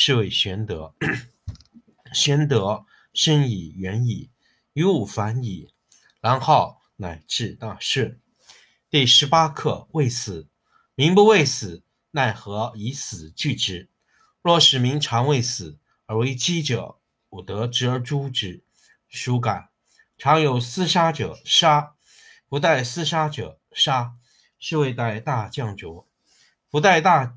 是谓玄德。玄德生以远矣，于物反矣，然后乃至大顺。第十八课：未死，民不畏死，奈何以死惧之？若使民常畏死，而为饥者，吾得执而诛之。孰敢？常有厮杀者，杀；不待厮杀者，杀。是谓待大将浊。不待大。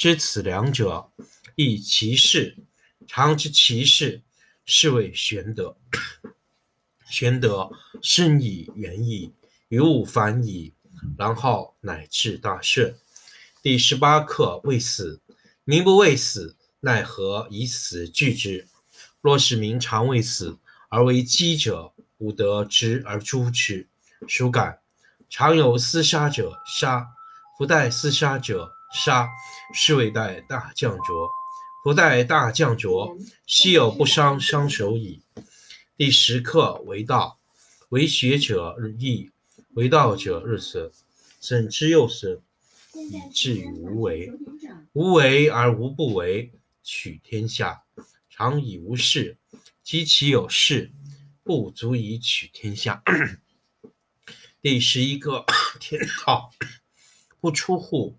知此两者，亦其事。常知其事，是谓玄德。玄德深矣远矣，于物反矣，然后乃至大顺。第十八课：未死，民不畏死，奈何以死惧之？若是民常畏死，而为饥者，吾得执而诛之。孰敢？常有厮杀者，杀；不待厮杀者，杀是谓待大将浊，不待大将浊，昔有不伤伤手矣。第十课为道，为学者日益，为道者日损，损之又损，以至于无为。无为而无不为，取天下常以无事，及其有事，不足以取天下。第十一个 天道，不出户。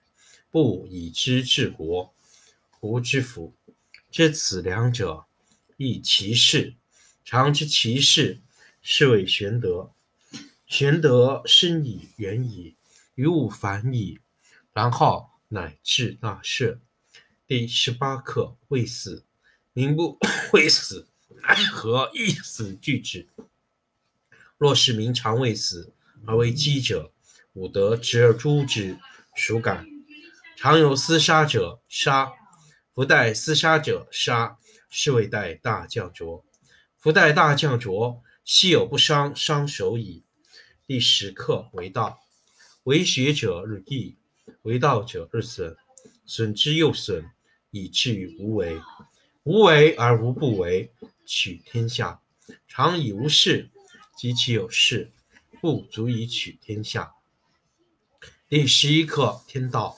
不以知治国，无之福。知此两者，亦其事。常知其事，是谓玄德。玄德深矣远矣，于物反矣，然后乃至大顺。第十八课：未死，民不畏死，奈何以死惧之？若是民常畏死，而为饥者，吾得执而诛之。孰敢？常有厮杀者，杀；不待厮杀者，杀。是谓待大将浊。夫待大将浊，昔有不伤伤手矣。第十课为道，为学者日益，为道者日损，损之又损，以至于无为。无为而无不为，取天下常以无事，及其有事，不足以取天下。第十一课天道。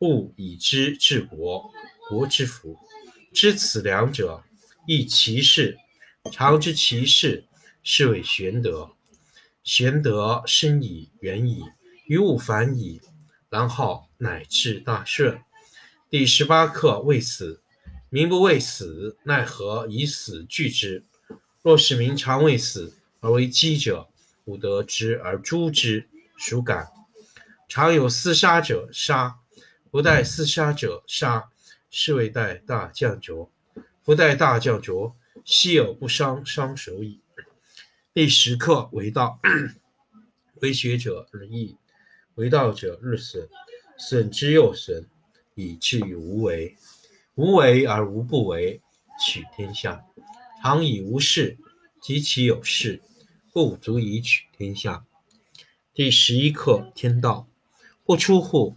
物以知治国，国之福。知此两者，亦其事。常知其事，是谓玄德。玄德深矣，远矣，于物反矣，然后乃至大顺。第十八课：未死。民不畏死，奈何以死惧之？若使民常畏死而为饥者，吾得之而诛之，孰敢？常有厮杀者，杀；不待厮杀者，杀。是谓待大将浊。不待大将浊，奚有不伤伤手矣。第十课为道，为学者日益，为道者日损，损之又损，以至于无为。无为而无不为，取天下常以无事，及其有事，不足以取天下。第十一课天道，不出户，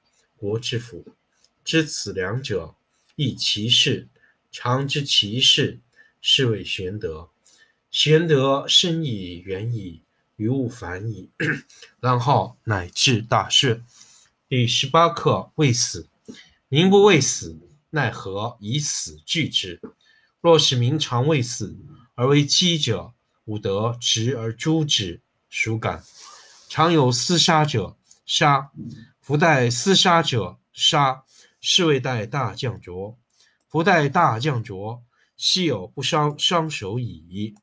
国之福。知此两者，亦其事。常知其事，是谓玄德。玄德深矣，远矣，于物反矣，然后乃至大顺。第十八课：未死。民不畏死，奈何以死惧之？若使民常畏死而为饥者，吾得执而诛之，孰敢？常有厮杀者，杀；夫待厮杀者，杀。是谓待大将浊。不待大将浊，奚有不伤伤手矣。